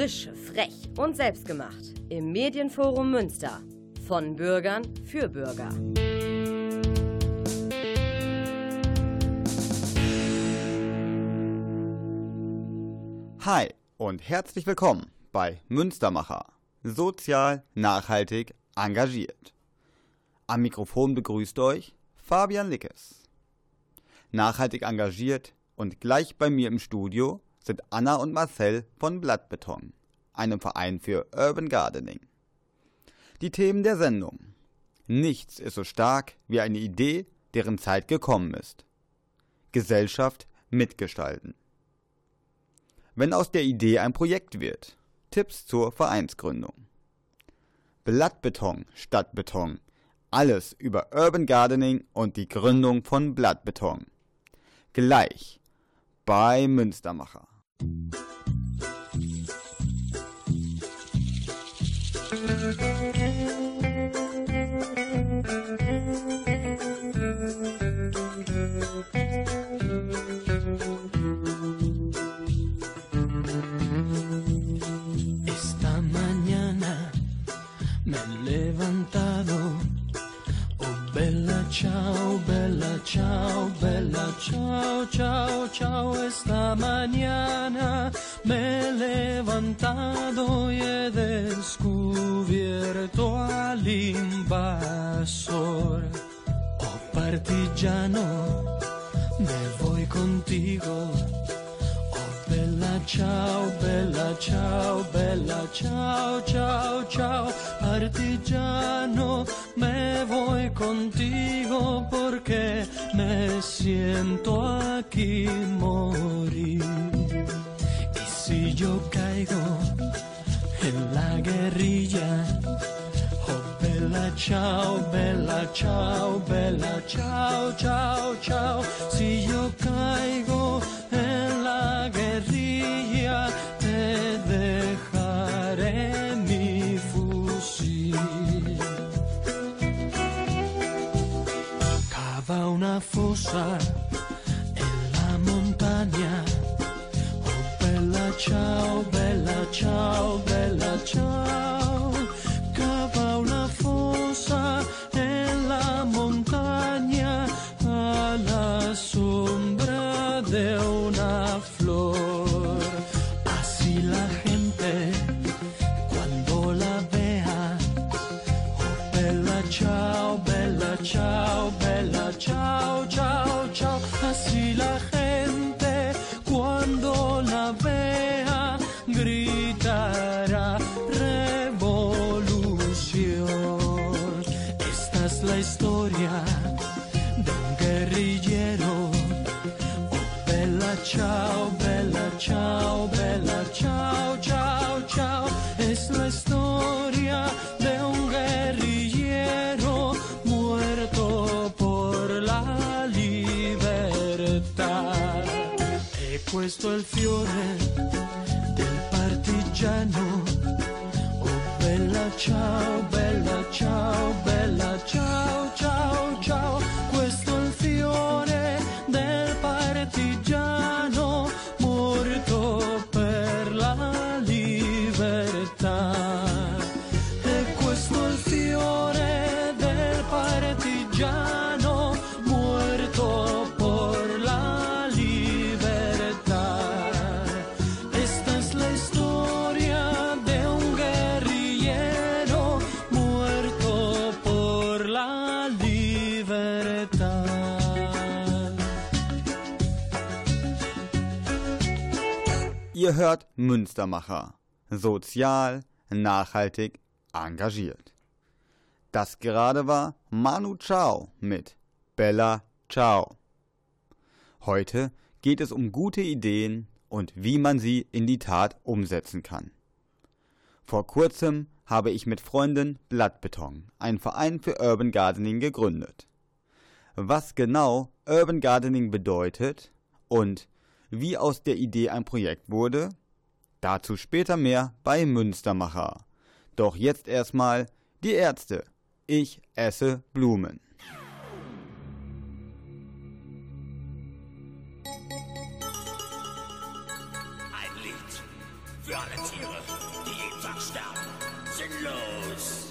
Frisch, frech und selbstgemacht. Im Medienforum Münster. Von Bürgern für Bürger. Hi und herzlich willkommen bei Münstermacher. Sozial, nachhaltig, engagiert. Am Mikrofon begrüßt euch Fabian Lickes. Nachhaltig engagiert und gleich bei mir im Studio sind Anna und Marcel von Blattbeton, einem Verein für Urban Gardening. Die Themen der Sendung. Nichts ist so stark wie eine Idee, deren Zeit gekommen ist. Gesellschaft mitgestalten. Wenn aus der Idee ein Projekt wird. Tipps zur Vereinsgründung. Blattbeton statt Beton. Alles über Urban Gardening und die Gründung von Blattbeton. Gleich bei Münstermacher. Esta mañana me he levantado, oh bella chao, bella chao chao, chao, chao, esta mañana me he levantado y he descubierto al invasor. Oh, partillano, me voy contigo Ciao, bella ciao, bella ciao, ciao, ciao, artigiano, me voy contigo porque me siento aquí morir. Y si yo caigo en la guerrilla, Oh, bella ciao, bella ciao, bella ciao, ciao, ciao. Si yo caigo una fosa en la montaña. Oh, bella ciao, bella ciao, bella ciao. Questo è il fiore del partigiano. Oh bella ciao, bella ciao, bella ciao, Ihr hört Münstermacher. Sozial, nachhaltig, engagiert. Das gerade war Manu Chao mit Bella Ciao. Heute geht es um gute Ideen und wie man sie in die Tat umsetzen kann. Vor kurzem habe ich mit Freunden Blattbeton, einen Verein für Urban Gardening, gegründet. Was genau Urban Gardening bedeutet und wie aus der Idee ein Projekt wurde? Dazu später mehr bei Münstermacher. Doch jetzt erstmal die Ärzte. Ich esse Blumen. Ein Lied für alle Tiere, die jeden Tag sterben, sinnlos.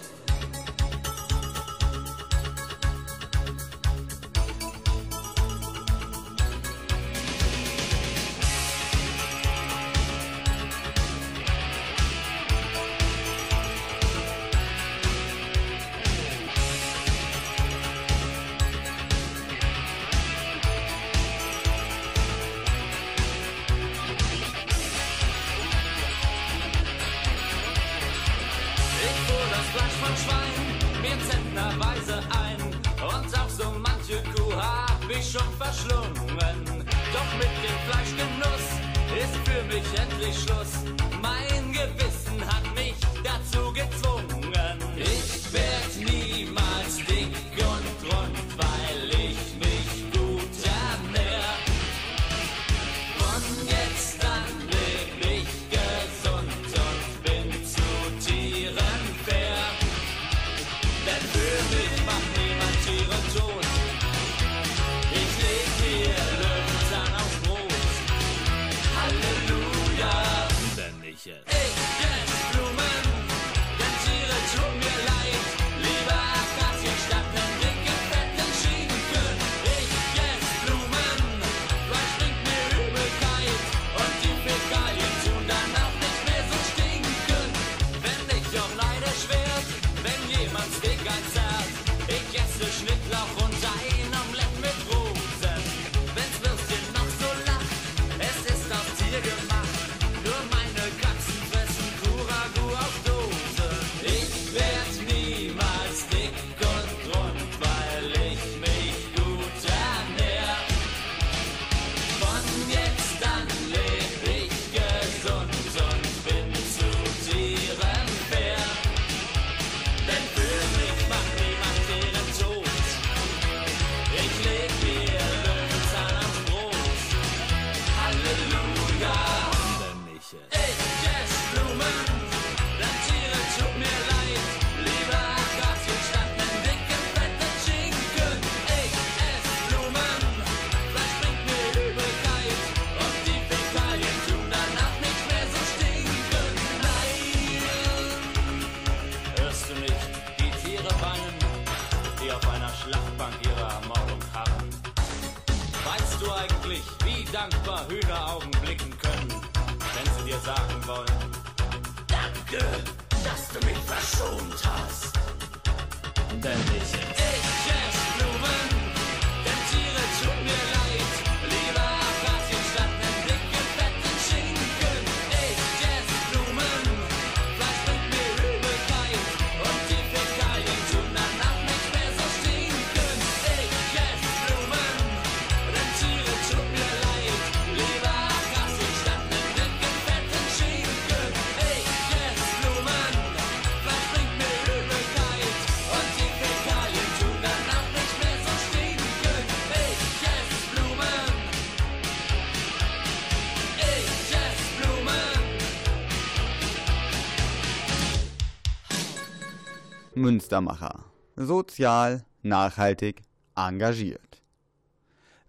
Münstermacher. Sozial, nachhaltig, engagiert.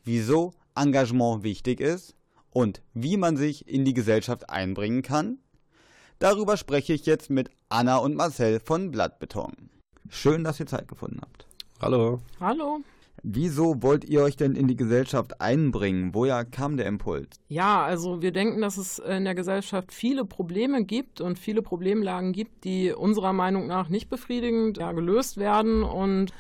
Wieso Engagement wichtig ist und wie man sich in die Gesellschaft einbringen kann? Darüber spreche ich jetzt mit Anna und Marcel von Blattbeton. Schön, dass ihr Zeit gefunden habt. Hallo. Hallo. Wieso wollt ihr euch denn in die Gesellschaft einbringen? Woher kam der Impuls? Ja, also wir denken, dass es in der Gesellschaft viele Probleme gibt und viele Problemlagen gibt, die unserer Meinung nach nicht befriedigend ja, gelöst werden und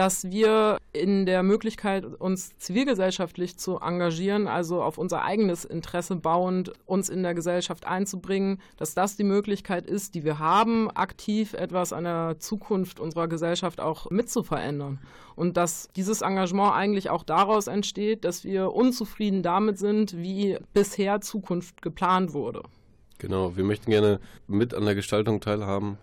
dass wir in der Möglichkeit, uns zivilgesellschaftlich zu engagieren, also auf unser eigenes Interesse bauend, uns in der Gesellschaft einzubringen, dass das die Möglichkeit ist, die wir haben, aktiv etwas an der Zukunft unserer Gesellschaft auch mitzuverändern. Und dass dieses Engagement eigentlich auch daraus entsteht, dass wir unzufrieden damit sind, wie bisher Zukunft geplant wurde. Genau, wir möchten gerne mit an der Gestaltung teilhaben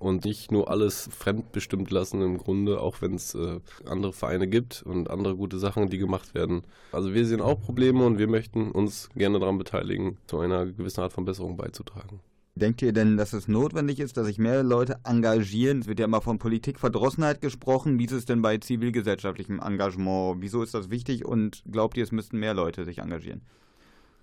und nicht nur alles fremdbestimmt lassen im Grunde, auch wenn es äh, andere Vereine gibt und andere gute Sachen, die gemacht werden. Also wir sehen auch Probleme und wir möchten uns gerne daran beteiligen, zu einer gewissen Art von Besserung beizutragen. Denkt ihr denn, dass es notwendig ist, dass sich mehr Leute engagieren? Es wird ja immer von Politikverdrossenheit gesprochen. Wie ist es denn bei zivilgesellschaftlichem Engagement? Wieso ist das wichtig und glaubt ihr, es müssten mehr Leute sich engagieren?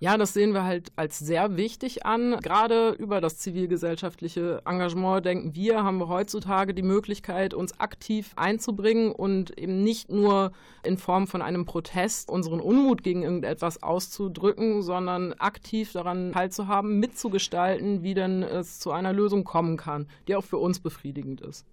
Ja, das sehen wir halt als sehr wichtig an. Gerade über das zivilgesellschaftliche Engagement denken wir, haben wir heutzutage die Möglichkeit, uns aktiv einzubringen und eben nicht nur in Form von einem Protest unseren Unmut gegen irgendetwas auszudrücken, sondern aktiv daran teilzuhaben, mitzugestalten, wie denn es zu einer Lösung kommen kann, die auch für uns befriedigend ist.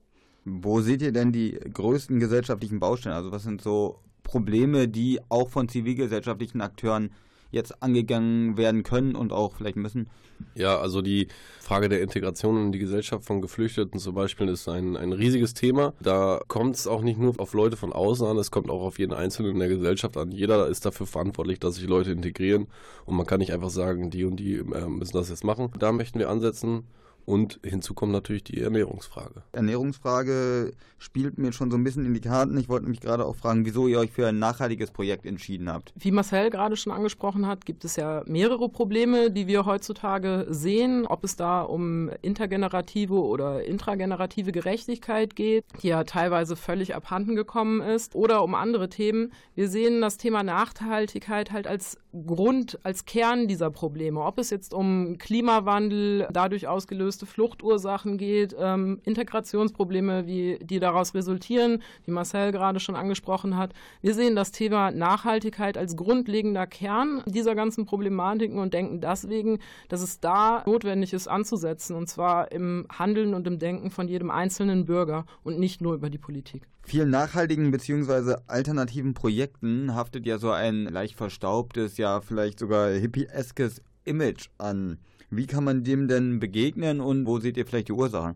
Wo seht ihr denn die größten gesellschaftlichen Baustellen? Also was sind so Probleme, die auch von zivilgesellschaftlichen Akteuren jetzt angegangen werden können und auch vielleicht müssen? Ja, also die Frage der Integration in die Gesellschaft von Geflüchteten zum Beispiel ist ein, ein riesiges Thema. Da kommt es auch nicht nur auf Leute von außen an, es kommt auch auf jeden Einzelnen in der Gesellschaft an. Jeder ist dafür verantwortlich, dass sich Leute integrieren und man kann nicht einfach sagen, die und die äh, müssen das jetzt machen. Da möchten wir ansetzen. Und hinzu kommt natürlich die Ernährungsfrage. Ernährungsfrage spielt mir schon so ein bisschen in die Karten. Ich wollte mich gerade auch fragen, wieso ihr euch für ein nachhaltiges Projekt entschieden habt. Wie Marcel gerade schon angesprochen hat, gibt es ja mehrere Probleme, die wir heutzutage sehen, ob es da um intergenerative oder intragenerative Gerechtigkeit geht, die ja teilweise völlig abhanden gekommen ist, oder um andere Themen. Wir sehen das Thema Nachhaltigkeit halt als Grund, als Kern dieser Probleme. Ob es jetzt um Klimawandel, dadurch ausgelöste Fluchtursachen geht, ähm, Integrationsprobleme, wie, die daraus resultieren, die Marcel gerade schon angesprochen hat. Wir sehen das Thema Nachhaltigkeit als grundlegender Kern dieser ganzen Problematiken und denken deswegen, dass es da notwendig ist anzusetzen, und zwar im Handeln und im Denken von jedem einzelnen Bürger und nicht nur über die Politik. Vielen nachhaltigen bzw. alternativen Projekten haftet ja so ein leicht verstaubtes, ja vielleicht sogar hippie-eskes Image an. Wie kann man dem denn begegnen und wo seht ihr vielleicht die Ursachen?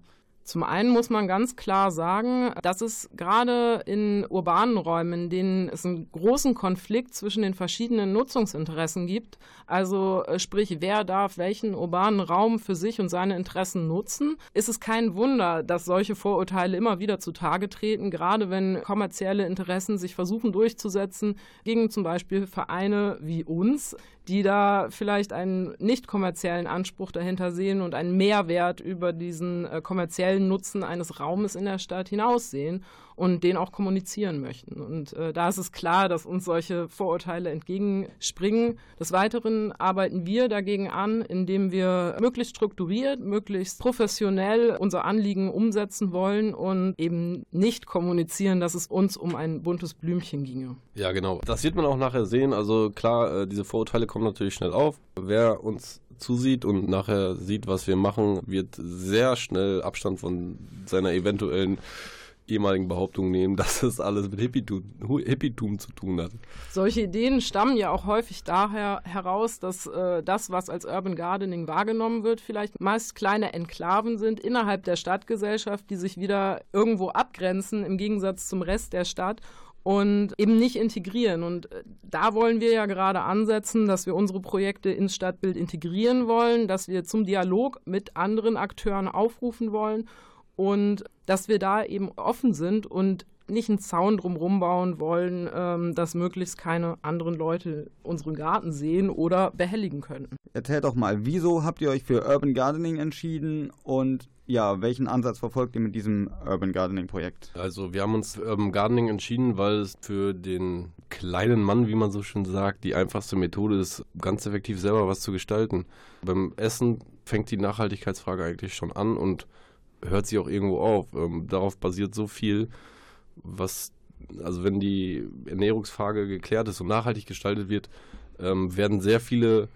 Zum einen muss man ganz klar sagen, dass es gerade in urbanen Räumen, in denen es einen großen Konflikt zwischen den verschiedenen Nutzungsinteressen gibt, also äh, sprich, wer darf welchen urbanen Raum für sich und seine Interessen nutzen, ist es kein Wunder, dass solche Vorurteile immer wieder zutage treten, gerade wenn kommerzielle Interessen sich versuchen durchzusetzen gegen zum Beispiel Vereine wie uns, die da vielleicht einen nicht kommerziellen Anspruch dahinter sehen und einen Mehrwert über diesen äh, kommerziellen Nutzen eines Raumes in der Stadt hinaussehen und den auch kommunizieren möchten. Und äh, da ist es klar, dass uns solche Vorurteile entgegenspringen. Des Weiteren arbeiten wir dagegen an, indem wir möglichst strukturiert, möglichst professionell unser Anliegen umsetzen wollen und eben nicht kommunizieren, dass es uns um ein buntes Blümchen ginge. Ja, genau. Das wird man auch nachher sehen. Also klar, äh, diese Vorurteile kommen natürlich schnell auf. Wer uns zusieht und nachher sieht, was wir machen, wird sehr schnell Abstand von seiner eventuellen ehemaligen Behauptung nehmen, dass es alles mit Hippietum, Hippietum zu tun hat. Solche Ideen stammen ja auch häufig daher heraus, dass äh, das, was als Urban Gardening wahrgenommen wird, vielleicht meist kleine Enklaven sind innerhalb der Stadtgesellschaft, die sich wieder irgendwo abgrenzen im Gegensatz zum Rest der Stadt und eben nicht integrieren. Und äh, da wollen wir ja gerade ansetzen, dass wir unsere Projekte ins Stadtbild integrieren wollen, dass wir zum Dialog mit anderen Akteuren aufrufen wollen und dass wir da eben offen sind und nicht einen Zaun drumherum bauen wollen, ähm, dass möglichst keine anderen Leute unseren Garten sehen oder behelligen könnten. Erzählt doch mal, wieso habt ihr euch für Urban Gardening entschieden und ja, welchen Ansatz verfolgt ihr mit diesem Urban Gardening Projekt? Also wir haben uns für Urban Gardening entschieden, weil es für den kleinen Mann, wie man so schön sagt, die einfachste Methode ist, ganz effektiv selber was zu gestalten. Beim Essen fängt die Nachhaltigkeitsfrage eigentlich schon an und hört sie auch irgendwo auf. Ähm, darauf basiert so viel, was, also wenn die Ernährungsfrage geklärt ist und nachhaltig gestaltet wird, ähm, werden sehr viele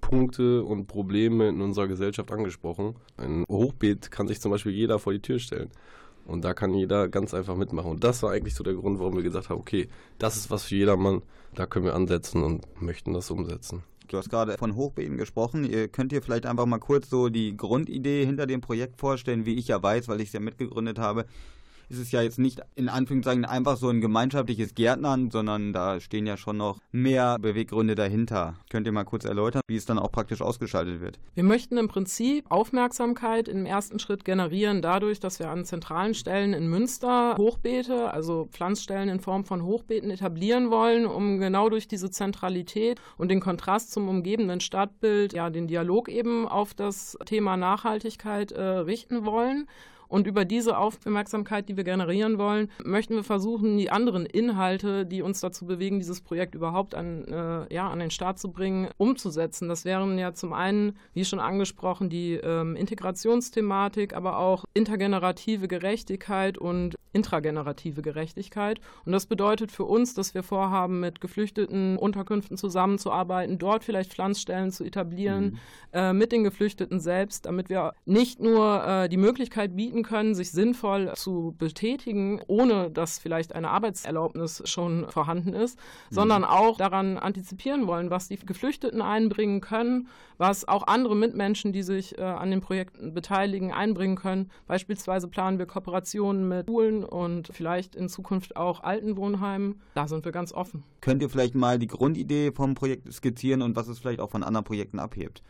Punkte und Probleme in unserer Gesellschaft angesprochen. Ein Hochbeet kann sich zum Beispiel jeder vor die Tür stellen. Und da kann jeder ganz einfach mitmachen. Und das war eigentlich so der Grund, warum wir gesagt haben, okay, das ist was für jedermann, da können wir ansetzen und möchten das umsetzen. Du hast gerade von Hochbeeten gesprochen. Ihr könnt ihr vielleicht einfach mal kurz so die Grundidee hinter dem Projekt vorstellen, wie ich ja weiß, weil ich es ja mitgegründet habe ist es ja jetzt nicht in Anführungszeichen einfach so ein gemeinschaftliches Gärtnern, sondern da stehen ja schon noch mehr Beweggründe dahinter. Könnt ihr mal kurz erläutern, wie es dann auch praktisch ausgestaltet wird? Wir möchten im Prinzip Aufmerksamkeit im ersten Schritt generieren, dadurch, dass wir an zentralen Stellen in Münster Hochbeete, also Pflanzstellen in Form von Hochbeeten etablieren wollen, um genau durch diese Zentralität und den Kontrast zum umgebenden Stadtbild ja den Dialog eben auf das Thema Nachhaltigkeit äh, richten wollen. Und über diese Aufmerksamkeit, die wir generieren wollen, möchten wir versuchen, die anderen Inhalte, die uns dazu bewegen, dieses Projekt überhaupt an, äh, ja, an den Start zu bringen, umzusetzen. Das wären ja zum einen, wie schon angesprochen, die ähm, Integrationsthematik, aber auch intergenerative Gerechtigkeit und intragenerative Gerechtigkeit. Und das bedeutet für uns, dass wir vorhaben, mit geflüchteten Unterkünften zusammenzuarbeiten, dort vielleicht Pflanzstellen zu etablieren, mhm. äh, mit den Geflüchteten selbst, damit wir nicht nur äh, die Möglichkeit bieten machen können, sich sinnvoll zu betätigen, ohne dass vielleicht eine Arbeitserlaubnis schon vorhanden ist, sondern auch daran antizipieren wollen, was die Geflüchteten einbringen können, was auch andere Mitmenschen, die sich äh, an den Projekten beteiligen, einbringen können. Beispielsweise planen wir Kooperationen mit Schulen und vielleicht in Zukunft auch Altenwohnheimen. Da sind wir ganz offen. Könnt ihr vielleicht mal die Grundidee vom Projekt skizzieren und was es vielleicht auch von anderen Projekten abhebt?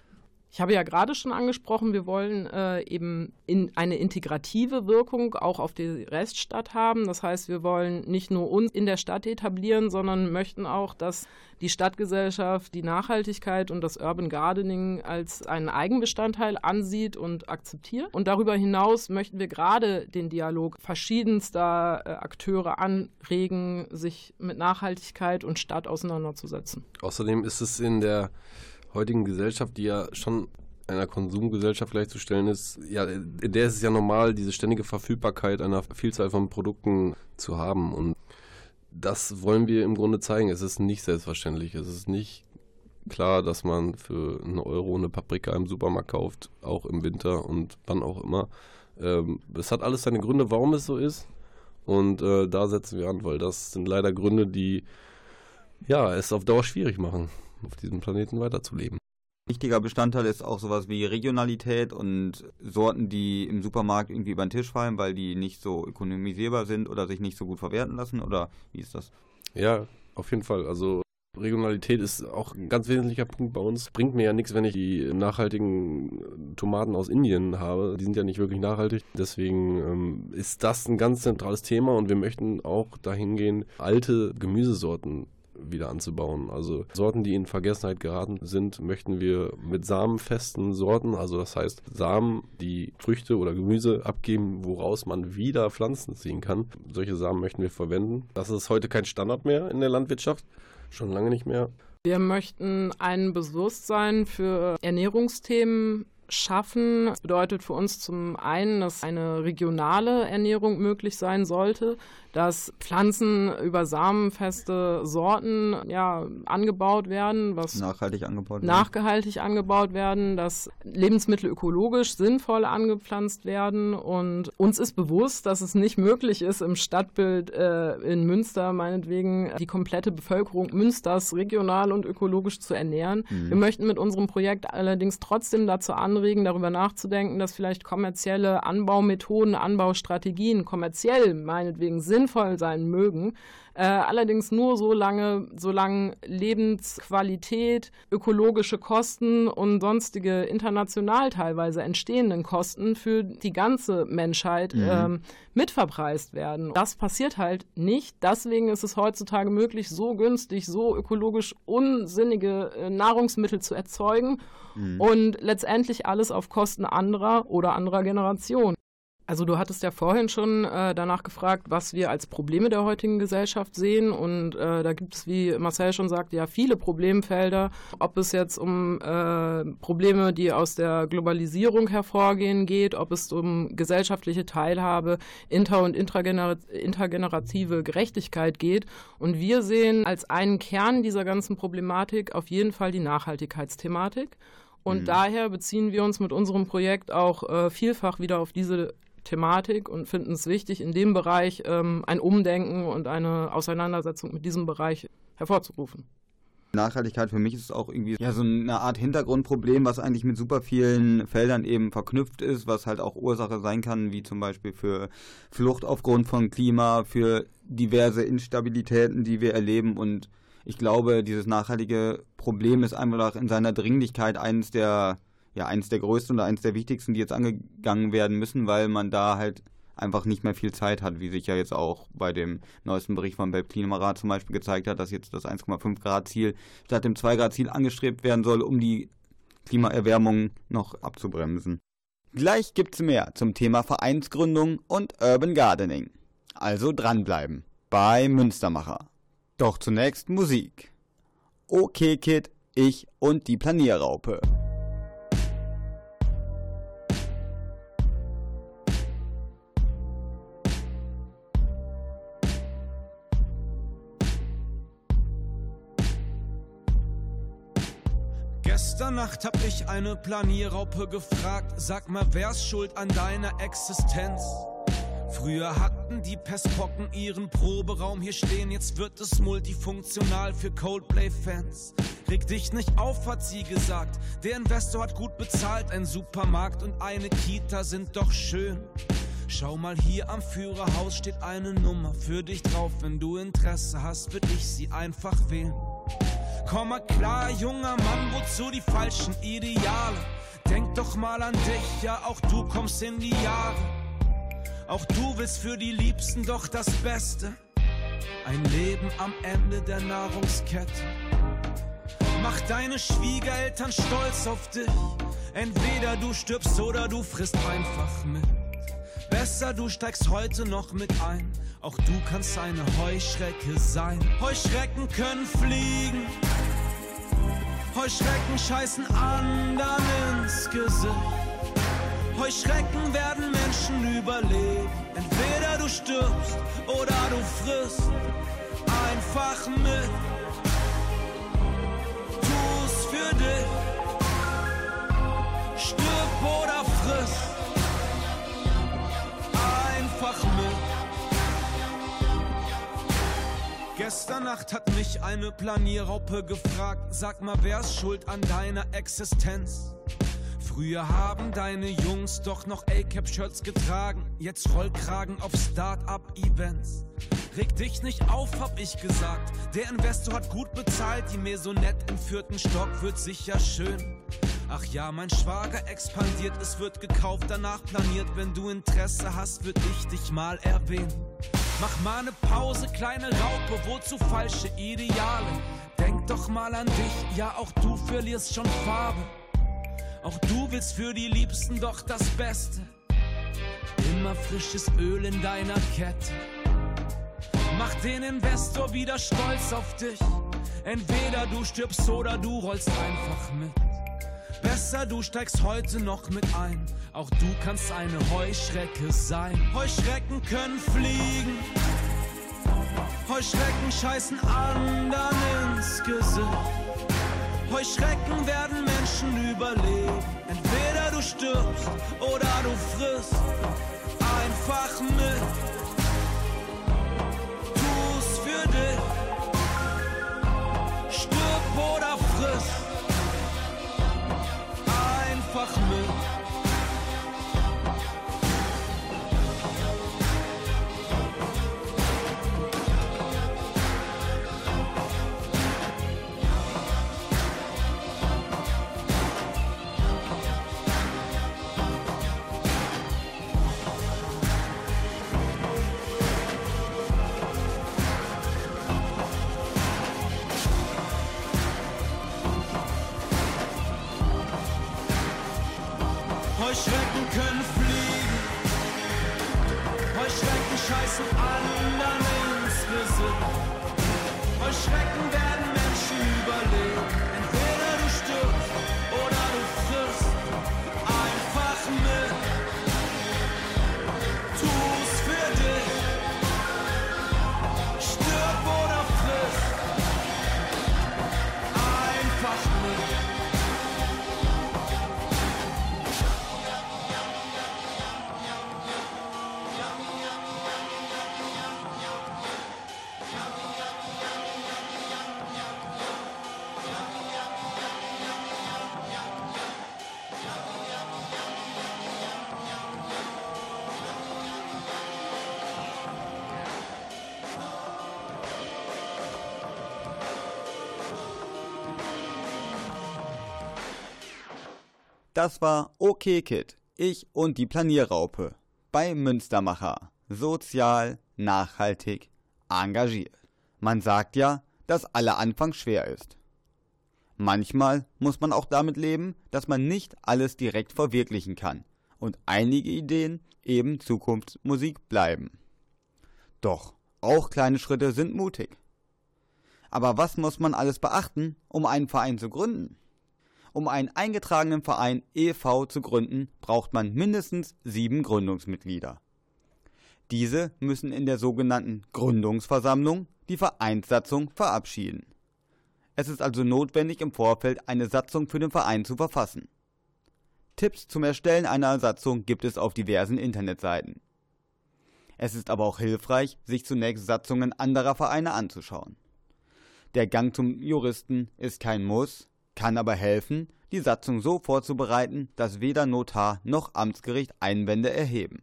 Ich habe ja gerade schon angesprochen, wir wollen äh, eben in eine integrative Wirkung auch auf die Reststadt haben. Das heißt, wir wollen nicht nur uns in der Stadt etablieren, sondern möchten auch, dass die Stadtgesellschaft die Nachhaltigkeit und das Urban Gardening als einen Eigenbestandteil ansieht und akzeptiert. Und darüber hinaus möchten wir gerade den Dialog verschiedenster äh, Akteure anregen, sich mit Nachhaltigkeit und Stadt auseinanderzusetzen. Außerdem ist es in der heutigen Gesellschaft, die ja schon einer Konsumgesellschaft gleichzustellen ist, ja, in der ist es ja normal, diese ständige Verfügbarkeit einer Vielzahl von Produkten zu haben. Und das wollen wir im Grunde zeigen. Es ist nicht selbstverständlich. Es ist nicht klar, dass man für einen Euro eine Paprika im Supermarkt kauft, auch im Winter und wann auch immer. Ähm, es hat alles seine Gründe, warum es so ist. Und äh, da setzen wir an, weil das sind leider Gründe, die ja, es auf Dauer schwierig machen auf diesem Planeten weiterzuleben. Wichtiger Bestandteil ist auch sowas wie Regionalität und Sorten, die im Supermarkt irgendwie über den Tisch fallen, weil die nicht so ökonomisierbar sind oder sich nicht so gut verwerten lassen? Oder wie ist das? Ja, auf jeden Fall. Also Regionalität ist auch ein ganz wesentlicher Punkt bei uns. Bringt mir ja nichts, wenn ich die nachhaltigen Tomaten aus Indien habe. Die sind ja nicht wirklich nachhaltig. Deswegen ähm, ist das ein ganz zentrales Thema und wir möchten auch dahin gehen, alte Gemüsesorten wieder anzubauen. Also Sorten, die in Vergessenheit geraten sind, möchten wir mit samenfesten Sorten, also das heißt Samen, die Früchte oder Gemüse abgeben, woraus man wieder Pflanzen ziehen kann. Solche Samen möchten wir verwenden. Das ist heute kein Standard mehr in der Landwirtschaft, schon lange nicht mehr. Wir möchten ein Bewusstsein für Ernährungsthemen schaffen. Das bedeutet für uns zum einen, dass eine regionale Ernährung möglich sein sollte, dass Pflanzen über samenfeste Sorten ja, angebaut werden, was Nachhaltig angebaut werden. nachgehaltig angebaut werden, dass Lebensmittel ökologisch sinnvoll angepflanzt werden. Und uns ist bewusst, dass es nicht möglich ist, im Stadtbild äh, in Münster meinetwegen die komplette Bevölkerung Münsters regional und ökologisch zu ernähren. Wir möchten mit unserem Projekt allerdings trotzdem dazu anregen, darüber nachzudenken, dass vielleicht kommerzielle Anbaumethoden, Anbaustrategien kommerziell meinetwegen sinnvoll sein mögen, äh, allerdings nur so lange, solange Lebensqualität, ökologische Kosten und sonstige international teilweise entstehenden Kosten für die ganze Menschheit ähm, mitverpreist werden. Das passiert halt nicht. Deswegen ist es heutzutage möglich, so günstig, so ökologisch unsinnige äh, Nahrungsmittel zu erzeugen und letztendlich alles auf Kosten anderer oder anderer Generationen. Also du hattest ja vorhin schon äh, danach gefragt, was wir als Probleme der heutigen Gesellschaft sehen. Und äh, da gibt es, wie Marcel schon sagt, ja viele Problemfelder. Ob es jetzt um äh, Probleme, die aus der Globalisierung hervorgehen geht, ob es um gesellschaftliche Teilhabe, inter- und intragener intergenerative Gerechtigkeit geht. Und wir sehen als einen Kern dieser ganzen Problematik auf jeden Fall die Nachhaltigkeitsthematik. Und daher beziehen wir uns mit unserem Projekt auch äh, vielfach wieder auf diese Thematik und finden es wichtig, in dem Bereich ähm, ein Umdenken und eine Auseinandersetzung mit diesem Bereich hervorzurufen. Nachhaltigkeit für mich ist auch irgendwie ja so eine Art Hintergrundproblem, was eigentlich mit super vielen Feldern eben verknüpft ist, was halt auch Ursache sein kann, wie zum Beispiel für Flucht aufgrund von Klima, für diverse Instabilitäten, die wir erleben und ich glaube, dieses nachhaltige Problem ist einfach in seiner Dringlichkeit eines der ja eines der größten oder eines der wichtigsten, die jetzt angegangen werden müssen, weil man da halt einfach nicht mehr viel Zeit hat, wie sich ja jetzt auch bei dem neuesten Bericht vom Weltklimarat zum Beispiel gezeigt hat, dass jetzt das 1,5 Grad Ziel statt dem 2 Grad Ziel angestrebt werden soll, um die Klimaerwärmung noch abzubremsen. Gleich gibt's mehr zum Thema Vereinsgründung und Urban Gardening. Also dranbleiben bei Münstermacher. Doch zunächst Musik. Okay Kid, ich und die Planierraupe. Gestern Nacht hab ich eine Planierraupe gefragt, sag mal, wer's schuld an deiner Existenz? Früher hatten die Pestpocken ihren Proberaum hier stehen, jetzt wird es multifunktional für Coldplay-Fans. Reg dich nicht auf, hat sie gesagt. Der Investor hat gut bezahlt, ein Supermarkt und eine Kita sind doch schön. Schau mal hier am Führerhaus steht eine Nummer für dich drauf. Wenn du Interesse hast, würd ich sie einfach wählen. Komm mal klar, junger Mann, wozu die falschen Ideale? Denk doch mal an dich, ja, auch du kommst in die Jahre. Auch du willst für die Liebsten doch das Beste. Ein Leben am Ende der Nahrungskette. Mach deine Schwiegereltern stolz auf dich. Entweder du stirbst oder du frisst einfach mit. Besser, du steigst heute noch mit ein. Auch du kannst eine Heuschrecke sein. Heuschrecken können fliegen. Heuschrecken scheißen anderen ins Gesicht. Heuschrecken werden Menschen überleben. Entweder du stirbst oder du frisst einfach mit. Tu's für dich. Stirb oder friss einfach mit. Gestern Nacht hat mich eine Planierraupe gefragt, sag mal, wer ist schuld an deiner Existenz? Früher haben deine Jungs doch noch A-Cap-Shirts getragen, jetzt Rollkragen auf Start-up-Events. Reg dich nicht auf, hab ich gesagt. Der Investor hat gut bezahlt, die Maisonette im vierten Stock wird sicher schön. Ach ja, mein Schwager expandiert, es wird gekauft, danach planiert. Wenn du Interesse hast, würd ich dich mal erwähnen. Mach mal ne Pause, kleine Raupe, wozu falsche Ideale? Denk doch mal an dich, ja auch du verlierst schon Farbe. Auch du willst für die Liebsten doch das Beste. Immer frisches Öl in deiner Kette. Mach den Investor wieder stolz auf dich. Entweder du stirbst oder du rollst einfach mit. Besser, du steigst heute noch mit ein. Auch du kannst eine Heuschrecke sein. Heuschrecken können fliegen. Heuschrecken scheißen anderen ins Gesicht. Heuschrecken werden Menschen überleben. Entweder du stirbst oder du frisst einfach mit. Tu's für dich. Stirb oder friss einfach Das war Okay Kid, ich und die Planierraupe bei Münstermacher. Sozial, nachhaltig, engagiert. Man sagt ja, dass aller Anfang schwer ist. Manchmal muss man auch damit leben, dass man nicht alles direkt verwirklichen kann und einige Ideen eben Zukunftsmusik bleiben. Doch auch kleine Schritte sind mutig. Aber was muss man alles beachten, um einen Verein zu gründen? Um einen eingetragenen Verein e.V. zu gründen, braucht man mindestens sieben Gründungsmitglieder. Diese müssen in der sogenannten Gründungsversammlung die Vereinssatzung verabschieden. Es ist also notwendig, im Vorfeld eine Satzung für den Verein zu verfassen. Tipps zum Erstellen einer Satzung gibt es auf diversen Internetseiten. Es ist aber auch hilfreich, sich zunächst Satzungen anderer Vereine anzuschauen. Der Gang zum Juristen ist kein Muss, kann aber helfen, die Satzung so vorzubereiten, dass weder Notar noch Amtsgericht Einwände erheben.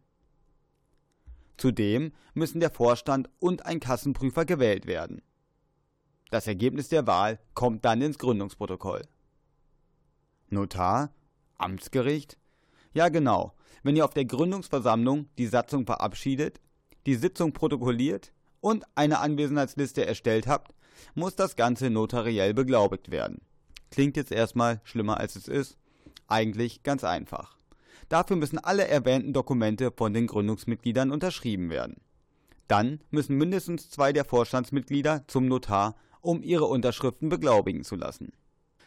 Zudem müssen der Vorstand und ein Kassenprüfer gewählt werden. Das Ergebnis der Wahl kommt dann ins Gründungsprotokoll. Notar? Amtsgericht? Ja genau, wenn ihr auf der Gründungsversammlung die Satzung verabschiedet, die Sitzung protokolliert und eine Anwesenheitsliste erstellt habt, muss das Ganze notariell beglaubigt werden. Klingt jetzt erstmal schlimmer als es ist, eigentlich ganz einfach. Dafür müssen alle erwähnten Dokumente von den Gründungsmitgliedern unterschrieben werden. Dann müssen mindestens zwei der Vorstandsmitglieder zum Notar, um ihre Unterschriften beglaubigen zu lassen.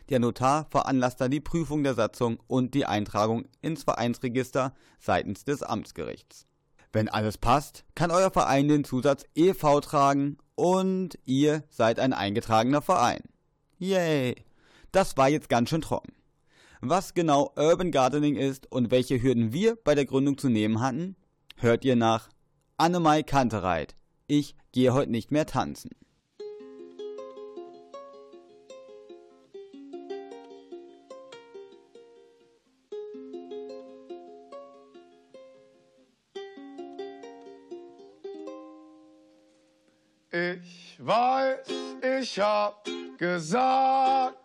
Der Notar veranlasst dann die Prüfung der Satzung und die Eintragung ins Vereinsregister seitens des Amtsgerichts. Wenn alles passt, kann euer Verein den Zusatz EV tragen und ihr seid ein eingetragener Verein. Yay! Das war jetzt ganz schön trocken. Was genau Urban Gardening ist und welche Hürden wir bei der Gründung zu nehmen hatten, hört ihr nach Annemai Kantereit. Ich gehe heute nicht mehr tanzen. Ich weiß, ich hab gesagt,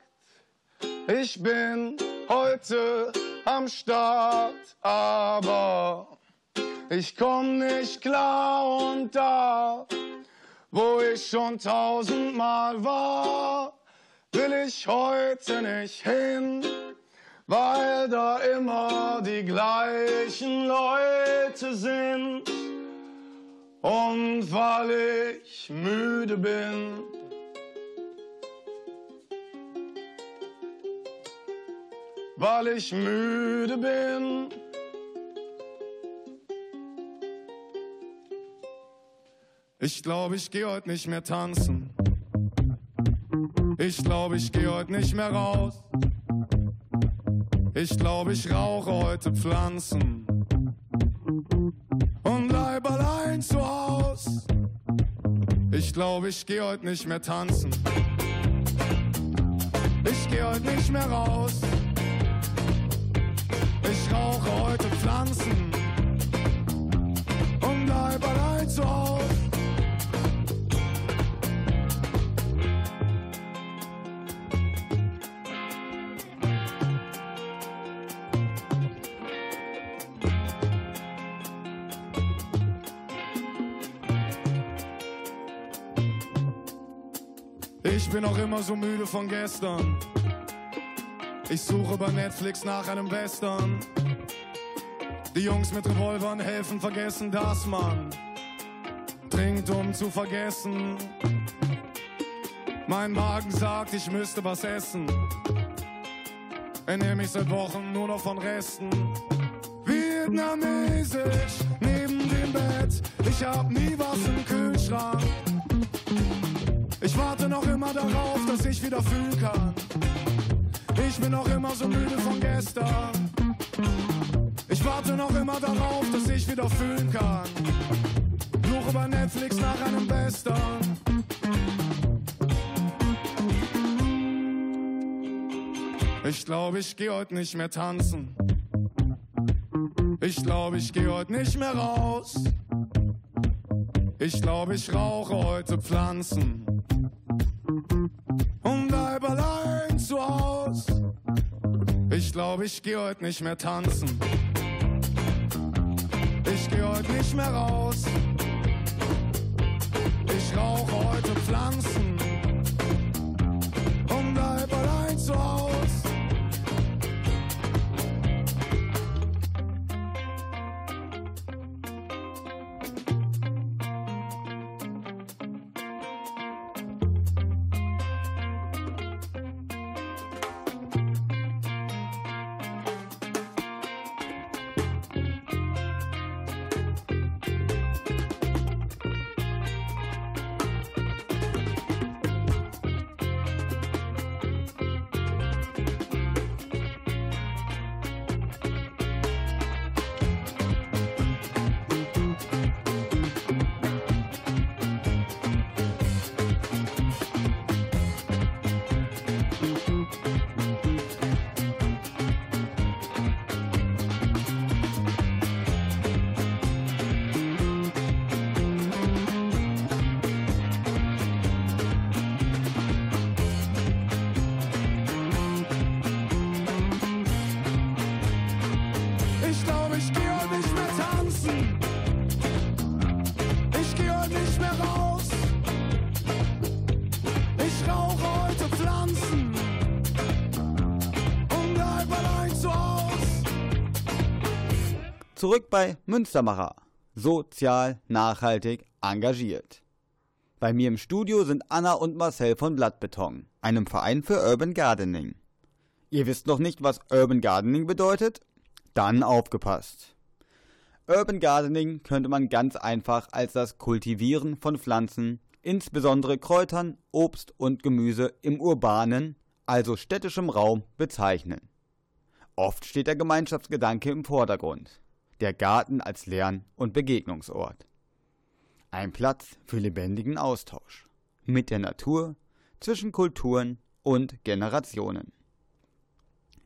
ich bin heute am Start, aber ich komm nicht klar und da, wo ich schon tausendmal war, will ich heute nicht hin, weil da immer die gleichen Leute sind. Und weil ich müde bin, weil ich müde bin. Ich glaube, ich gehe heute nicht mehr tanzen. Ich glaube, ich gehe heute nicht mehr raus. Ich glaube, ich rauche heute Pflanzen und bleib allein zu Haus. Ich glaube, ich gehe heute nicht mehr tanzen. Ich gehe heute nicht mehr raus. Ich rauche heute Pflanzen und bleib allein zu Haus. Ich bin auch immer so müde von gestern. Ich suche bei Netflix nach einem Western. Die Jungs mit Revolvern helfen, vergessen das man. Trinkt, um zu vergessen. Mein Magen sagt, ich müsste was essen. Ernähre mich seit Wochen nur noch von Resten. Vietnamesisch neben dem Bett. Ich hab nie was im Kühlschrank. Ich warte noch immer darauf, dass ich wieder fühlen kann. Ich bin noch immer so müde von gestern. Ich warte noch immer darauf, dass ich wieder fühlen kann. Suche bei Netflix nach einem Western. Ich glaube, ich gehe heute nicht mehr tanzen. Ich glaube, ich gehe heute nicht mehr raus. Ich glaube, ich rauche heute Pflanzen Ich glaube, ich gehe heute nicht mehr tanzen. Ich gehe heute nicht mehr raus. Ich rauche heute Pflanzen und bleib allein zu Haus. Zurück bei Münstermacher. Sozial, nachhaltig, engagiert. Bei mir im Studio sind Anna und Marcel von Blattbeton, einem Verein für Urban Gardening. Ihr wisst noch nicht, was Urban Gardening bedeutet? Dann aufgepasst. Urban Gardening könnte man ganz einfach als das Kultivieren von Pflanzen, insbesondere Kräutern, Obst und Gemüse im urbanen, also städtischem Raum bezeichnen. Oft steht der Gemeinschaftsgedanke im Vordergrund. Der Garten als Lern- und Begegnungsort. Ein Platz für lebendigen Austausch mit der Natur, zwischen Kulturen und Generationen.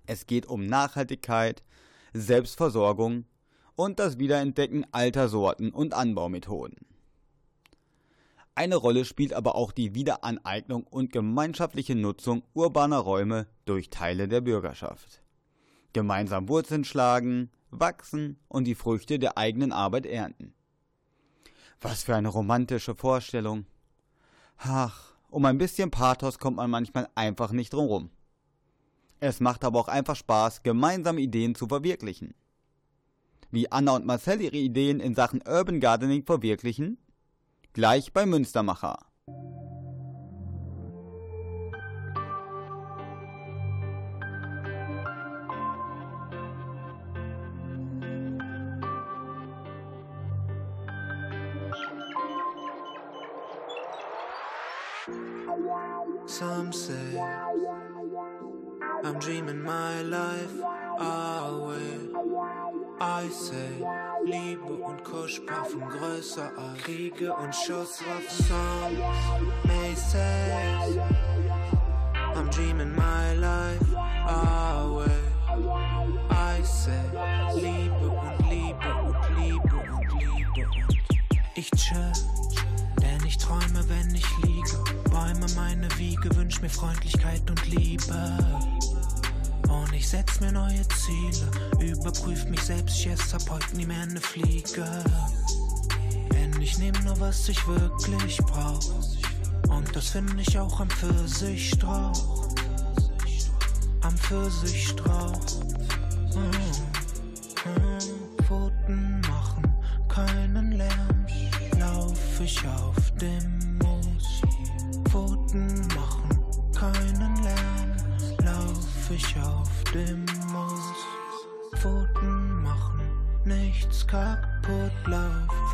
Es geht um Nachhaltigkeit, Selbstversorgung und das Wiederentdecken alter Sorten und Anbaumethoden. Eine Rolle spielt aber auch die Wiederaneignung und gemeinschaftliche Nutzung urbaner Räume durch Teile der Bürgerschaft. Gemeinsam Wurzeln schlagen, wachsen und die Früchte der eigenen Arbeit ernten. Was für eine romantische Vorstellung. Ach, um ein bisschen Pathos kommt man manchmal einfach nicht drumrum. Es macht aber auch einfach Spaß, gemeinsam Ideen zu verwirklichen. Wie Anna und Marcel ihre Ideen in Sachen Urban Gardening verwirklichen? Gleich bei Münstermacher. Some say I'm dreaming my life away. I say Liebe und Kuschpaffen größer als Kriege und Schusswaffen. Some may say I'm dreaming my life away. I say Liebe und Liebe und Liebe und Liebe und ich chill. Denn ich träume, wenn ich liege. Bäume meine Wiege, wünsch mir Freundlichkeit und Liebe. Und ich setz mir neue Ziele. Überprüf mich selbst, ich esse ab heute nie mehr ne Fliege. Denn ich nehm nur, was ich wirklich brauch. Und das finde ich auch am Pfirsichstrauch. Am Pfirsichstrauch. Mm, mm, Pfoten machen keinen Lärm. Lauf ich auf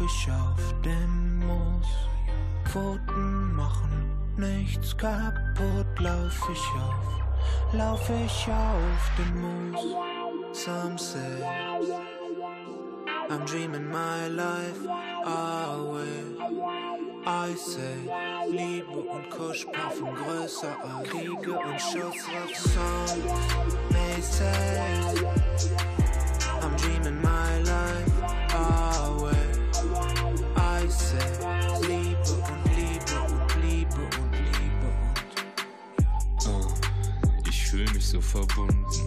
ich auf dem Moos. Pfoten machen nichts kaputt. Lauf ich auf, lauf ich auf dem Moos. Some say I'm dreaming my life away. I say, Liebe und Kuschpaffen größer als Kriege und. Some may say, I'm dreaming my life away. Say, Liebe und Liebe und Liebe und Liebe und Ah, Ich fühl mich so verbunden,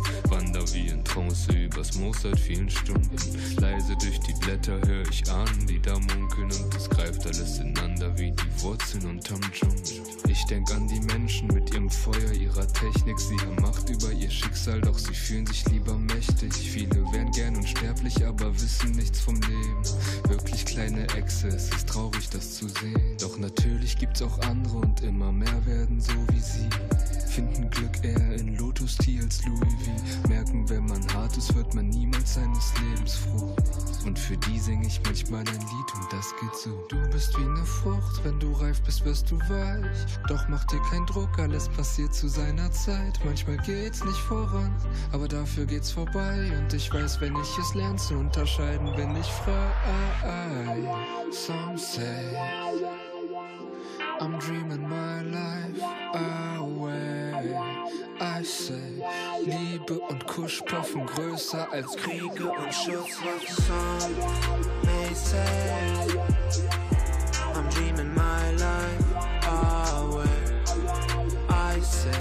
Moos seit vielen Stunden. Leise durch die Blätter hör ich Ahnen, die da munkeln und es greift alles ineinander wie die Wurzeln unterm Dschungel. Ich denk an die Menschen mit ihrem Feuer, ihrer Technik, sie haben Macht über ihr Schicksal, doch sie fühlen sich lieber mächtig. Viele wären gern unsterblich, aber wissen nichts vom Leben. Wirklich kleine Echse, es ist traurig, das zu sehen. Doch natürlich gibt's auch andere und immer mehr werden so wie sie. Finden Glück eher in Lotus-Tee als Louis V. Merken, wenn man hart ist, wird man niemals seines Lebens froh. Und für die sing ich manchmal ein Lied und das geht so. Du bist wie eine Frucht, wenn du reif bist, wirst du weich. Doch mach dir keinen Druck, alles passiert zu seiner Zeit. Manchmal geht's nicht voran, aber dafür geht's vorbei. Und ich weiß, wenn ich es lerne zu unterscheiden, bin ich frei. Some say I'm dreaming my life away. I say, Liebe und Kuschpaffen größer als Kriege und Schusswaffen. Some may say, I'm dreaming my life away. I say,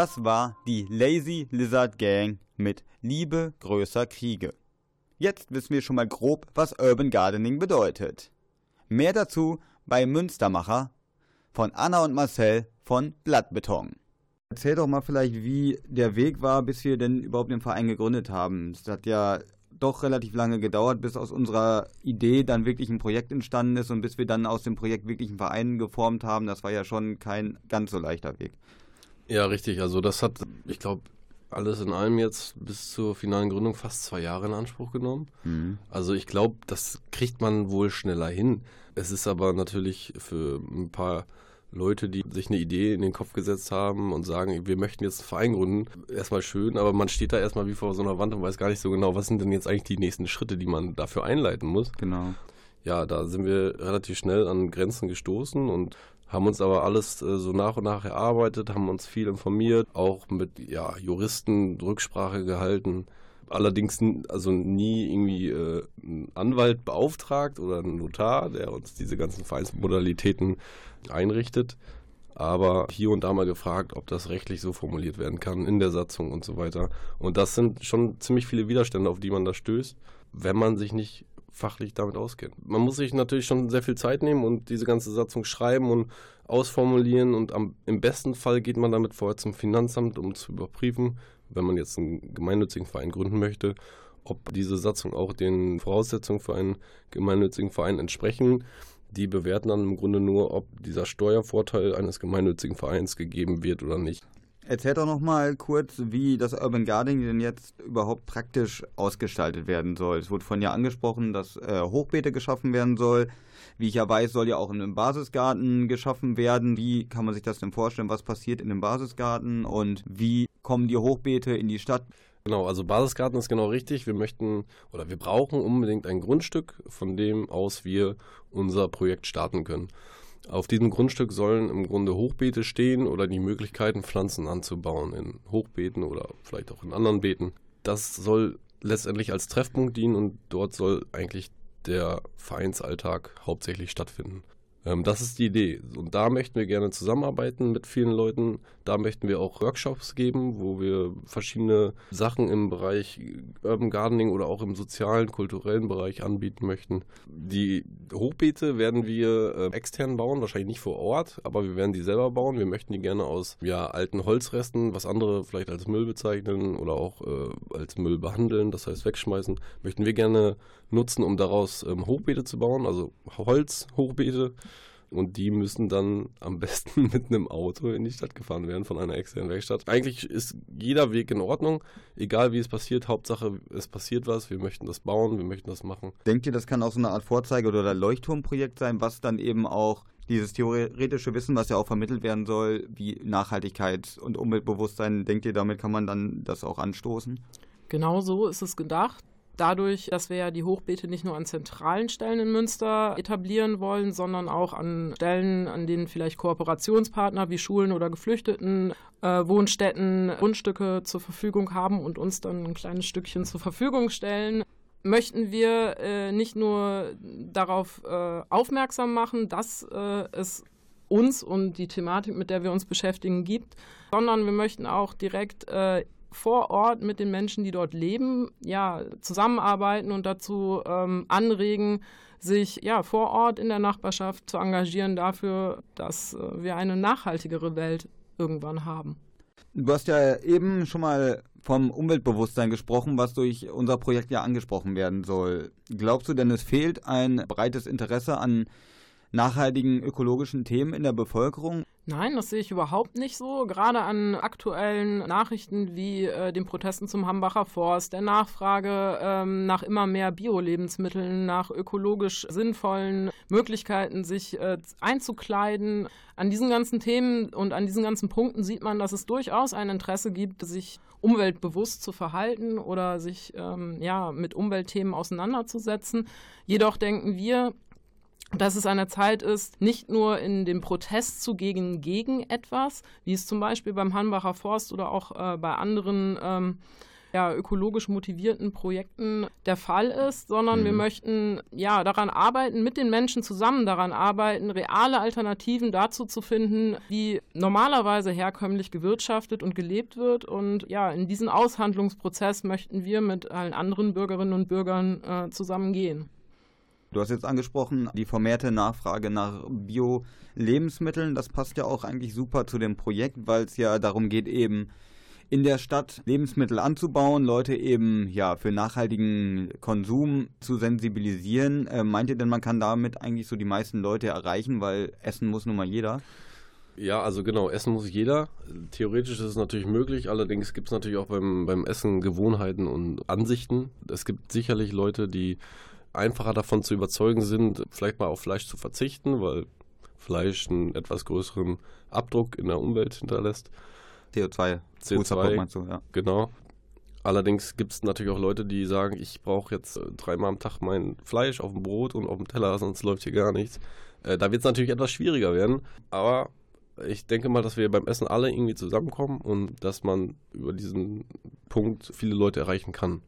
Das war die Lazy Lizard Gang mit Liebe größer Kriege. Jetzt wissen wir schon mal grob, was Urban Gardening bedeutet. Mehr dazu bei Münstermacher von Anna und Marcel von Blattbeton. Erzähl doch mal vielleicht, wie der Weg war, bis wir denn überhaupt den Verein gegründet haben. Es hat ja doch relativ lange gedauert, bis aus unserer Idee dann wirklich ein Projekt entstanden ist und bis wir dann aus dem Projekt wirklich einen Verein geformt haben. Das war ja schon kein ganz so leichter Weg. Ja, richtig. Also das hat, ich glaube, alles in allem jetzt bis zur finalen Gründung fast zwei Jahre in Anspruch genommen. Mhm. Also ich glaube, das kriegt man wohl schneller hin. Es ist aber natürlich für ein paar Leute, die sich eine Idee in den Kopf gesetzt haben und sagen, wir möchten jetzt einen Verein gründen, erstmal schön, aber man steht da erstmal wie vor so einer Wand und weiß gar nicht so genau, was sind denn jetzt eigentlich die nächsten Schritte, die man dafür einleiten muss. Genau. Ja, da sind wir relativ schnell an Grenzen gestoßen und haben uns aber alles äh, so nach und nach erarbeitet, haben uns viel informiert, auch mit ja, Juristen Rücksprache gehalten. Allerdings also nie irgendwie äh, einen Anwalt beauftragt oder einen Notar, der uns diese ganzen Vereinsmodalitäten einrichtet. Aber hier und da mal gefragt, ob das rechtlich so formuliert werden kann in der Satzung und so weiter. Und das sind schon ziemlich viele Widerstände, auf die man da stößt, wenn man sich nicht fachlich damit auskennt. Man muss sich natürlich schon sehr viel Zeit nehmen und diese ganze Satzung schreiben und ausformulieren und am, im besten Fall geht man damit vorher zum Finanzamt, um zu überprüfen, wenn man jetzt einen gemeinnützigen Verein gründen möchte, ob diese Satzung auch den Voraussetzungen für einen gemeinnützigen Verein entsprechen. Die bewerten dann im Grunde nur, ob dieser Steuervorteil eines gemeinnützigen Vereins gegeben wird oder nicht. Erzähl doch noch mal kurz, wie das Urban Gardening denn jetzt überhaupt praktisch ausgestaltet werden soll. Es wurde von ja angesprochen, dass äh, Hochbeete geschaffen werden soll. Wie ich ja weiß, soll ja auch ein Basisgarten geschaffen werden. Wie kann man sich das denn vorstellen? Was passiert in dem Basisgarten und wie kommen die Hochbeete in die Stadt? Genau, also Basisgarten ist genau richtig. Wir möchten oder wir brauchen unbedingt ein Grundstück, von dem aus wir unser Projekt starten können. Auf diesem Grundstück sollen im Grunde Hochbeete stehen oder die Möglichkeiten, Pflanzen anzubauen in Hochbeeten oder vielleicht auch in anderen Beeten. Das soll letztendlich als Treffpunkt dienen und dort soll eigentlich der Vereinsalltag hauptsächlich stattfinden. Ähm, das ist die Idee. Und da möchten wir gerne zusammenarbeiten mit vielen Leuten. Da möchten wir auch Workshops geben, wo wir verschiedene Sachen im Bereich Urban Gardening oder auch im sozialen, kulturellen Bereich anbieten möchten. Die Hochbeete werden wir äh, extern bauen, wahrscheinlich nicht vor Ort, aber wir werden die selber bauen. Wir möchten die gerne aus ja, alten Holzresten, was andere vielleicht als Müll bezeichnen oder auch äh, als Müll behandeln, das heißt wegschmeißen, möchten wir gerne nutzen, um daraus ähm, Hochbeete zu bauen, also Holzhochbeete. Und die müssen dann am besten mit einem Auto in die Stadt gefahren werden von einer externen Werkstatt. Eigentlich ist jeder Weg in Ordnung, egal wie es passiert. Hauptsache, es passiert was. Wir möchten das bauen, wir möchten das machen. Denkt ihr, das kann auch so eine Art Vorzeige- oder Leuchtturmprojekt sein, was dann eben auch dieses theoretische Wissen, was ja auch vermittelt werden soll, wie Nachhaltigkeit und Umweltbewusstsein, denkt ihr, damit kann man dann das auch anstoßen? Genau so ist es gedacht. Dadurch, dass wir ja die Hochbeete nicht nur an zentralen Stellen in Münster etablieren wollen, sondern auch an Stellen, an denen vielleicht Kooperationspartner wie Schulen oder Geflüchteten, äh, Wohnstätten, Grundstücke zur Verfügung haben und uns dann ein kleines Stückchen zur Verfügung stellen, möchten wir äh, nicht nur darauf äh, aufmerksam machen, dass äh, es uns und die Thematik, mit der wir uns beschäftigen, gibt, sondern wir möchten auch direkt äh, vor Ort mit den Menschen, die dort leben, ja, zusammenarbeiten und dazu ähm, anregen, sich ja vor Ort in der Nachbarschaft zu engagieren dafür, dass äh, wir eine nachhaltigere Welt irgendwann haben. Du hast ja eben schon mal vom Umweltbewusstsein gesprochen, was durch unser Projekt ja angesprochen werden soll. Glaubst du denn, es fehlt ein breites Interesse an nachhaltigen ökologischen Themen in der Bevölkerung? Nein, das sehe ich überhaupt nicht so. Gerade an aktuellen Nachrichten wie äh, den Protesten zum Hambacher Forst, der Nachfrage ähm, nach immer mehr Bio-Lebensmitteln, nach ökologisch sinnvollen Möglichkeiten, sich äh, einzukleiden. An diesen ganzen Themen und an diesen ganzen Punkten sieht man, dass es durchaus ein Interesse gibt, sich umweltbewusst zu verhalten oder sich ähm, ja, mit Umweltthemen auseinanderzusetzen. Jedoch denken wir, dass es eine Zeit ist, nicht nur in dem Protest zu gehen gegen etwas, wie es zum Beispiel beim Hanbacher Forst oder auch äh, bei anderen ähm, ja, ökologisch motivierten Projekten der Fall ist, sondern Mhm. wir möchten ja daran arbeiten, mit den Menschen zusammen daran arbeiten, reale Alternativen dazu zu finden, wie normalerweise herkömmlich gewirtschaftet und gelebt wird. Und ja, in diesen Aushandlungsprozess möchten wir mit allen anderen Bürgerinnen und Bürgern äh, zusammengehen. Du hast jetzt angesprochen, die vermehrte Nachfrage nach Bio-Lebensmitteln. Das passt ja auch eigentlich super zu dem Projekt, weil es ja darum geht, eben in der Stadt Lebensmittel anzubauen, Leute eben ja für nachhaltigen Konsum zu sensibilisieren. Äh, meint ihr denn, man kann damit eigentlich so die meisten Leute erreichen, weil essen muss nun mal jeder? Ja, also genau, essen muss jeder. Theoretisch ist es natürlich möglich, allerdings gibt es natürlich auch beim, beim Essen Gewohnheiten und Ansichten. Es gibt sicherlich Leute, die einfacher davon zu überzeugen sind, vielleicht mal auf Fleisch zu verzichten, weil Fleisch einen etwas größeren Abdruck in der Umwelt hinterlässt. CO2, CO2. Fußabdruck meinst du, ja. Genau. Allerdings gibt es natürlich auch Leute, die sagen, ich brauche jetzt äh, dreimal am Tag mein Fleisch auf dem Brot und auf dem Teller, sonst läuft hier gar nichts. Äh, da wird es natürlich etwas schwieriger werden, aber ich denke mal, dass wir beim Essen alle irgendwie zusammenkommen und dass man über diesen Punkt viele Leute erreichen kann.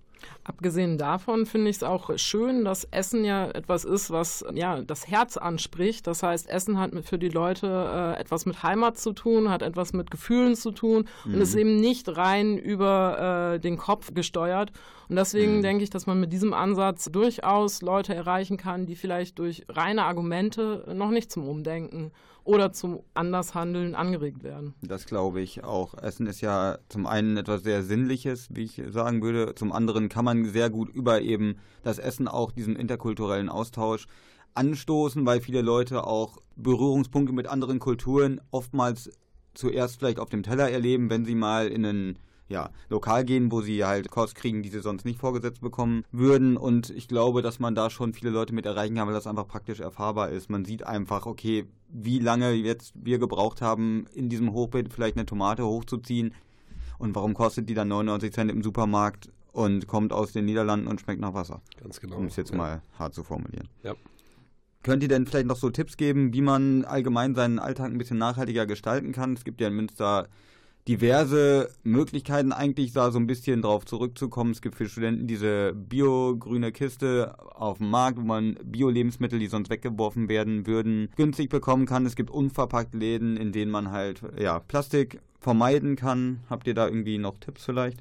Abgesehen davon finde ich es auch schön, dass Essen ja etwas ist, was ja das Herz anspricht. Das heißt, Essen hat für die Leute äh, etwas mit Heimat zu tun, hat etwas mit Gefühlen zu tun und ist eben nicht rein über äh, den Kopf gesteuert. Und deswegen denke ich, dass man mit diesem Ansatz durchaus Leute erreichen kann, die vielleicht durch reine Argumente noch nicht zum Umdenken oder zum Andershandeln angeregt werden. Das glaube ich auch. Essen ist ja zum einen etwas sehr Sinnliches, wie ich sagen würde. Zum anderen kann man sehr gut über eben das Essen auch diesen interkulturellen Austausch anstoßen, weil viele Leute auch Berührungspunkte mit anderen Kulturen oftmals zuerst vielleicht auf dem Teller erleben, wenn sie mal in ein ja, Lokal gehen, wo sie halt Kost kriegen, die sie sonst nicht vorgesetzt bekommen würden. Und ich glaube, dass man da schon viele Leute mit erreichen kann, weil das einfach praktisch erfahrbar ist. Man sieht einfach, okay, wie lange jetzt wir gebraucht haben, in diesem Hochbeet vielleicht eine Tomate hochzuziehen. Und warum kostet die dann 99 Cent im Supermarkt und kommt aus den Niederlanden und schmeckt nach Wasser? Ganz genau. Um es jetzt Ja. mal hart zu formulieren. Ja. Könnt ihr denn vielleicht noch so Tipps geben, wie man allgemein seinen Alltag ein bisschen nachhaltiger gestalten kann? Es gibt ja in Münster diverse Möglichkeiten, eigentlich da so ein bisschen drauf zurückzukommen. Es gibt für Studenten diese bio-grüne Kiste auf dem Markt, wo man Bio-Lebensmittel, die sonst weggeworfen werden würden, günstig bekommen kann. Es gibt unverpackt Läden, in denen man halt ja, Plastik vermeiden kann. Habt ihr da irgendwie noch Tipps vielleicht?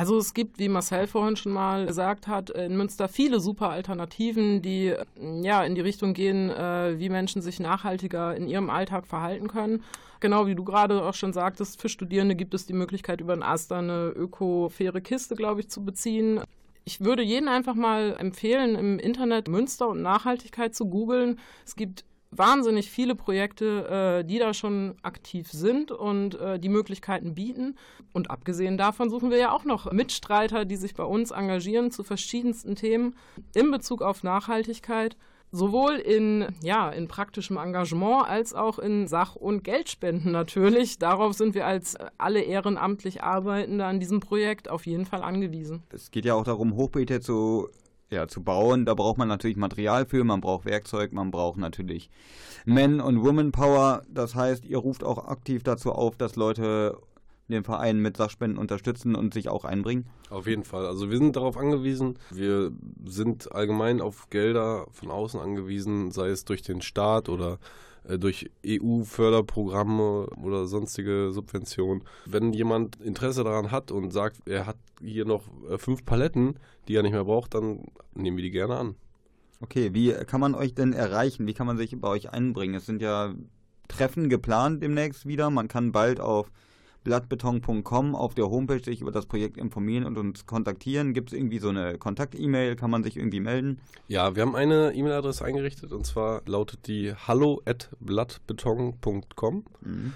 Also es gibt, wie Marcel vorhin schon mal gesagt hat, in Münster viele super Alternativen, die äh, ja in die Richtung gehen, äh, wie Menschen sich nachhaltiger in ihrem Alltag verhalten können. Genau wie du gerade auch schon sagtest, für Studierende gibt es die Möglichkeit, über ein Aster eine öko-faire Kiste, glaube ich, zu beziehen. Ich würde jeden einfach mal empfehlen, im Internet Münster und Nachhaltigkeit zu googeln. Es gibt wahnsinnig viele Projekte, äh, die da schon aktiv sind und äh, die Möglichkeiten bieten. Und abgesehen davon suchen wir ja auch noch Mitstreiter, die sich bei uns engagieren zu verschiedensten Themen in Bezug auf Nachhaltigkeit. Sowohl in, ja, in praktischem Engagement als auch in Sach- und Geldspenden natürlich. Darauf sind wir als alle ehrenamtlich Arbeitende an diesem Projekt auf jeden Fall angewiesen. Es geht ja auch darum, Hochbeete zu, ja, zu bauen. Da braucht man natürlich Material für, man braucht Werkzeug, man braucht natürlich Men- und Woman-Power. Das heißt, ihr ruft auch aktiv dazu auf, dass Leute den Verein mit Sachspenden unterstützen und sich auch einbringen. Auf jeden Fall. Also wir sind darauf angewiesen. Wir sind allgemein auf Gelder von außen angewiesen, sei es durch den Staat oder durch EU-Förderprogramme oder sonstige Subventionen. Wenn jemand Interesse daran hat und sagt, er hat hier noch äh, fünf Paletten, die er nicht mehr braucht, dann nehmen wir die gerne an. Okay, wie kann man euch denn erreichen? Wie kann man sich bei euch einbringen? Es sind ja Treffen geplant demnächst wieder. Man kann bald auf blattbeton.com auf der Homepage sich über das Projekt informieren und uns kontaktieren. Gibt es irgendwie so eine Kontakt-E-Mail? Kann man sich irgendwie melden? Ja, wir haben eine E-Mail-Adresse eingerichtet und zwar lautet die hallo at blattbeton.com. Mhm.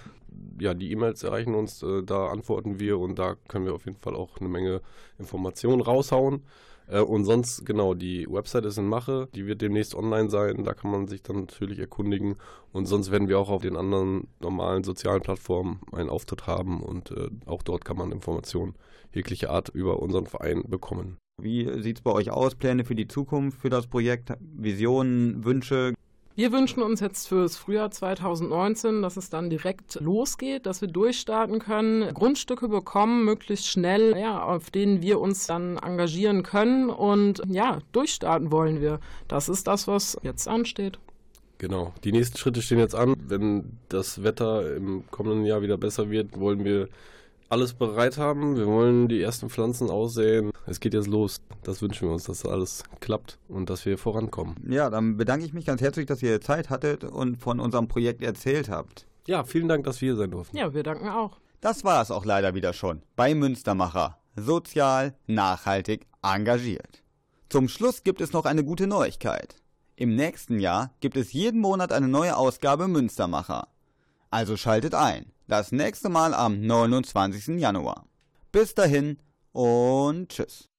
Ja, die E-Mails erreichen uns, äh, da antworten wir und da können wir auf jeden Fall auch eine Menge Informationen raushauen. Äh, und sonst, genau, die Website ist in Mache, die wird demnächst online sein, da kann man sich dann natürlich erkundigen. Und sonst werden wir auch auf den anderen normalen sozialen Plattformen einen Auftritt haben und äh, auch dort kann man Informationen jeglicher Art über unseren Verein bekommen. Wie sieht es bei euch aus? Pläne für die Zukunft, für das Projekt? Visionen, Wünsche? Wir wünschen uns jetzt fürs Frühjahr 2019, dass es dann direkt losgeht, dass wir durchstarten können, Grundstücke bekommen, möglichst schnell, ja, auf denen wir uns dann engagieren können und ja, durchstarten wollen wir. Das ist das, was jetzt ansteht. Genau. Die nächsten Schritte stehen jetzt an. Wenn das Wetter im kommenden Jahr wieder besser wird, wollen wir alles bereit haben. Wir wollen die ersten Pflanzen aussehen. Es geht jetzt los. Das wünschen wir uns, dass alles klappt und dass wir vorankommen. Ja, dann bedanke ich mich ganz herzlich, dass ihr Zeit hattet und von unserem Projekt erzählt habt. Ja, vielen Dank, dass wir hier sein durften. Ja, wir danken auch. Das war es auch leider wieder schon bei Münstermacher. Sozial, nachhaltig, engagiert. Zum Schluss gibt es noch eine gute Neuigkeit. Im nächsten Jahr gibt es jeden Monat eine neue Ausgabe Münstermacher. Also schaltet ein. Das nächste Mal am 29. Januar. Bis dahin und tschüss.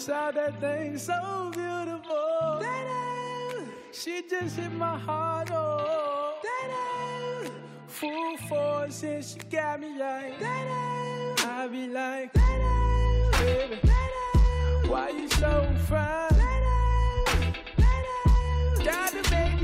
Saw that thing so beautiful. That she just hit my heart. Oh, that full force and she got me like that. I be like, baby, why you so fine? Gotta make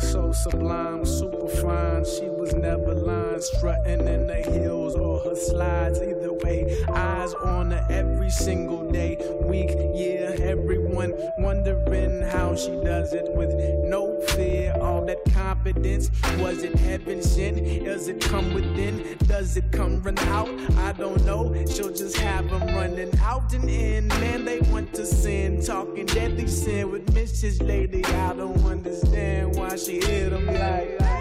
so sublime, super fine. She was never lying, strutting in the hills or her slides. Either way, eyes on her every single day, week, year. Everyone wondering how she does it with no fear, all that confidence. Was it heaven sent? Does it come within? Does it come run out? I don't know. She'll just have them running out and in. Man, they want to sin, talking deadly sin with Mrs. Lady. I don't understand why she hit them like.